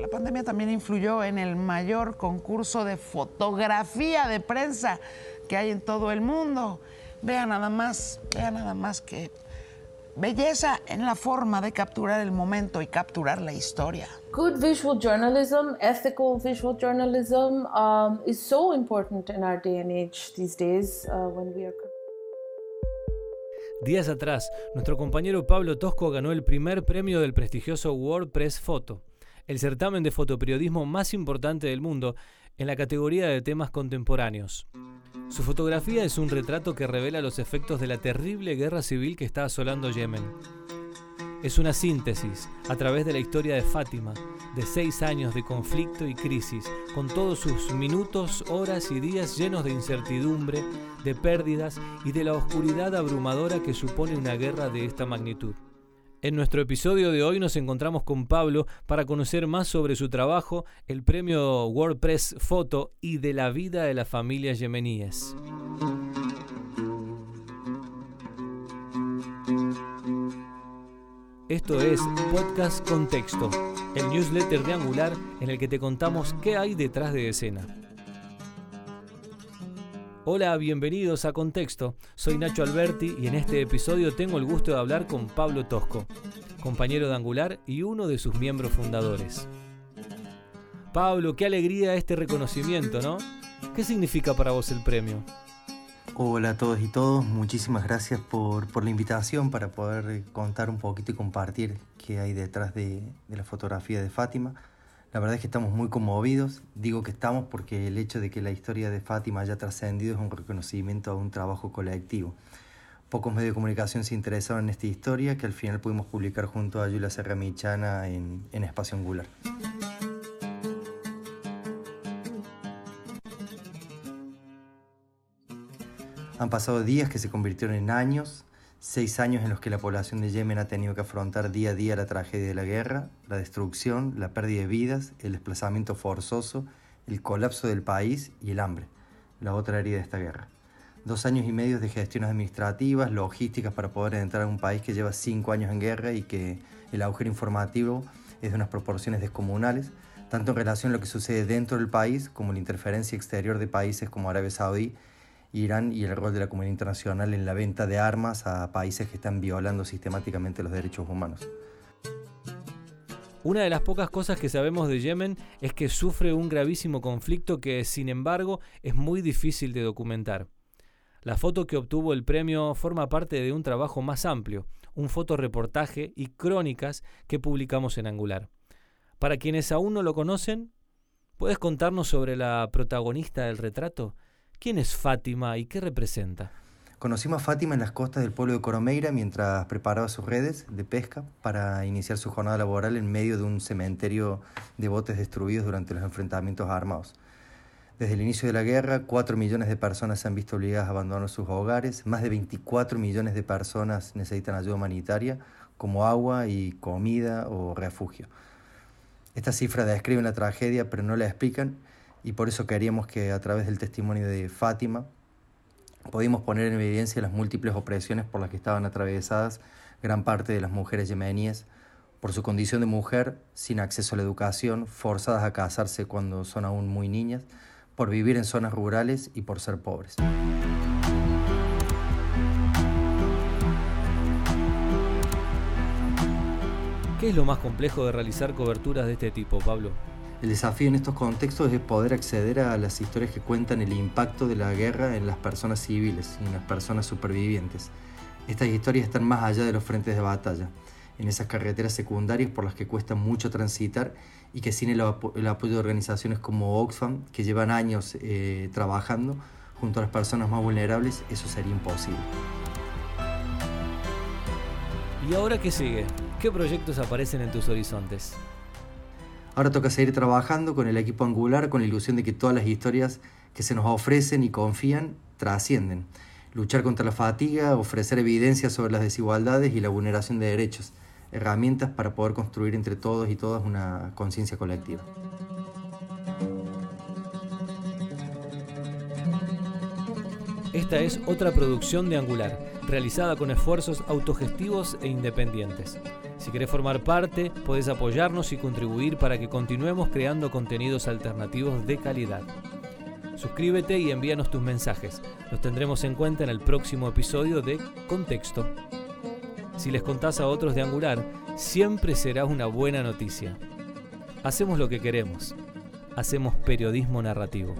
la pandemia también influyó en el mayor concurso de fotografía de prensa que hay en todo el mundo. Vea nada más, vea nada más que belleza en la forma de capturar el momento y capturar la historia. Good visual journalism, ethical visual journalism, um, is so important in our day and age these days uh, when we are. Días atrás, nuestro compañero Pablo Tosco ganó el primer premio del prestigioso World Press Photo, el certamen de fotoperiodismo más importante del mundo en la categoría de temas contemporáneos. Su fotografía es un retrato que revela los efectos de la terrible guerra civil que está asolando Yemen. Es una síntesis, a través de la historia de Fátima, de seis años de conflicto y crisis, con todos sus minutos, horas y días llenos de incertidumbre, de pérdidas y de la oscuridad abrumadora que supone una guerra de esta magnitud. En nuestro episodio de hoy nos encontramos con Pablo para conocer más sobre su trabajo, el premio WordPress Photo y de la vida de las familias yemeníes. Esto es Podcast Contexto, el newsletter de Angular en el que te contamos qué hay detrás de escena. Hola, bienvenidos a Contexto. Soy Nacho Alberti y en este episodio tengo el gusto de hablar con Pablo Tosco, compañero de Angular y uno de sus miembros fundadores. Pablo, qué alegría este reconocimiento, ¿no? ¿Qué significa para vos el premio? Hola a todos y todos, muchísimas gracias por, la invitación para poder contar un poquito y compartir qué hay detrás de, de la fotografía de Fátima. La verdad es que estamos muy conmovidos. Digo que estamos porque el hecho de que la historia de Fátima haya trascendido es un reconocimiento a un trabajo colectivo. Pocos medios de comunicación se interesaron en esta historia que al final pudimos publicar junto a Yula Serra Michana en, en Espacio Angular. Han pasado días que se convirtieron en años, Seis años en los que la población de Yemen ha tenido que afrontar día a día la tragedia de la guerra, la destrucción, la pérdida de vidas, el desplazamiento forzoso, el colapso del país y el hambre, la otra herida de esta guerra. Dos años y medio de gestiones administrativas, logísticas para poder entrar a un país que lleva cinco años en guerra y que el agujero informativo es de unas proporciones descomunales, tanto en relación a lo que sucede dentro del país como la interferencia exterior de países como Arabia Saudí Irán y el rol de la comunidad internacional en la venta de armas a países que están violando sistemáticamente los derechos humanos. Una de las pocas cosas que sabemos de Yemen es que sufre un gravísimo conflicto que, sin embargo, es muy difícil de documentar. La foto que obtuvo el premio forma parte de un trabajo más amplio, un fotoreportaje y crónicas que publicamos en Angular. Para quienes aún no lo conocen, ¿puedes contarnos sobre la protagonista del retrato? ¿Quién es Fátima y qué representa? Conocimos a Fátima en las costas del pueblo de Coromeira mientras preparaba sus redes de pesca para iniciar su jornada laboral en medio de un cementerio de botes destruidos durante los enfrentamientos armados. Desde el inicio de la guerra, 4 millones de personas se han visto obligadas a abandonar sus hogares, más de 24 millones de personas necesitan ayuda humanitaria como agua y comida o refugio. Estas cifras describen la tragedia pero no la explican y por eso queríamos que a través del testimonio de Fátima pudimos poner en evidencia las múltiples opresiones por las que estaban atravesadas gran parte de las mujeres yemeníes por su condición de mujer, sin acceso a la educación, forzadas a casarse cuando son aún muy niñas, por vivir en zonas rurales y por ser pobres. ¿Qué es lo más complejo de realizar coberturas de este tipo, Pablo? El desafío en estos contextos es poder acceder a las historias que cuentan el impacto de la guerra en las personas civiles y en las personas supervivientes. Estas historias están más allá de los frentes de batalla, en esas carreteras secundarias por las que cuesta mucho transitar y que sin el, apoyo de organizaciones como Oxfam, que llevan años eh, trabajando junto a las personas más vulnerables, eso sería imposible. ¿Y ahora qué sigue? ¿Qué proyectos aparecen en tus horizontes? Ahora toca seguir trabajando con el equipo angular con la ilusión de que todas las historias que se nos ofrecen y confían trascienden. Luchar contra la fatiga, ofrecer evidencia sobre las desigualdades y la vulneración de derechos, herramientas para poder construir entre todos y todas una conciencia colectiva. Esta es otra producción de Angular, realizada con esfuerzos autogestivos e independientes. Si querés formar parte, podés apoyarnos y contribuir para que continuemos creando contenidos alternativos de calidad. Suscríbete y envíanos tus mensajes. Los tendremos en cuenta en el próximo episodio de Contexto. Si les contás a otros de Angular, siempre será una buena noticia. Hacemos lo que queremos. Hacemos periodismo narrativo.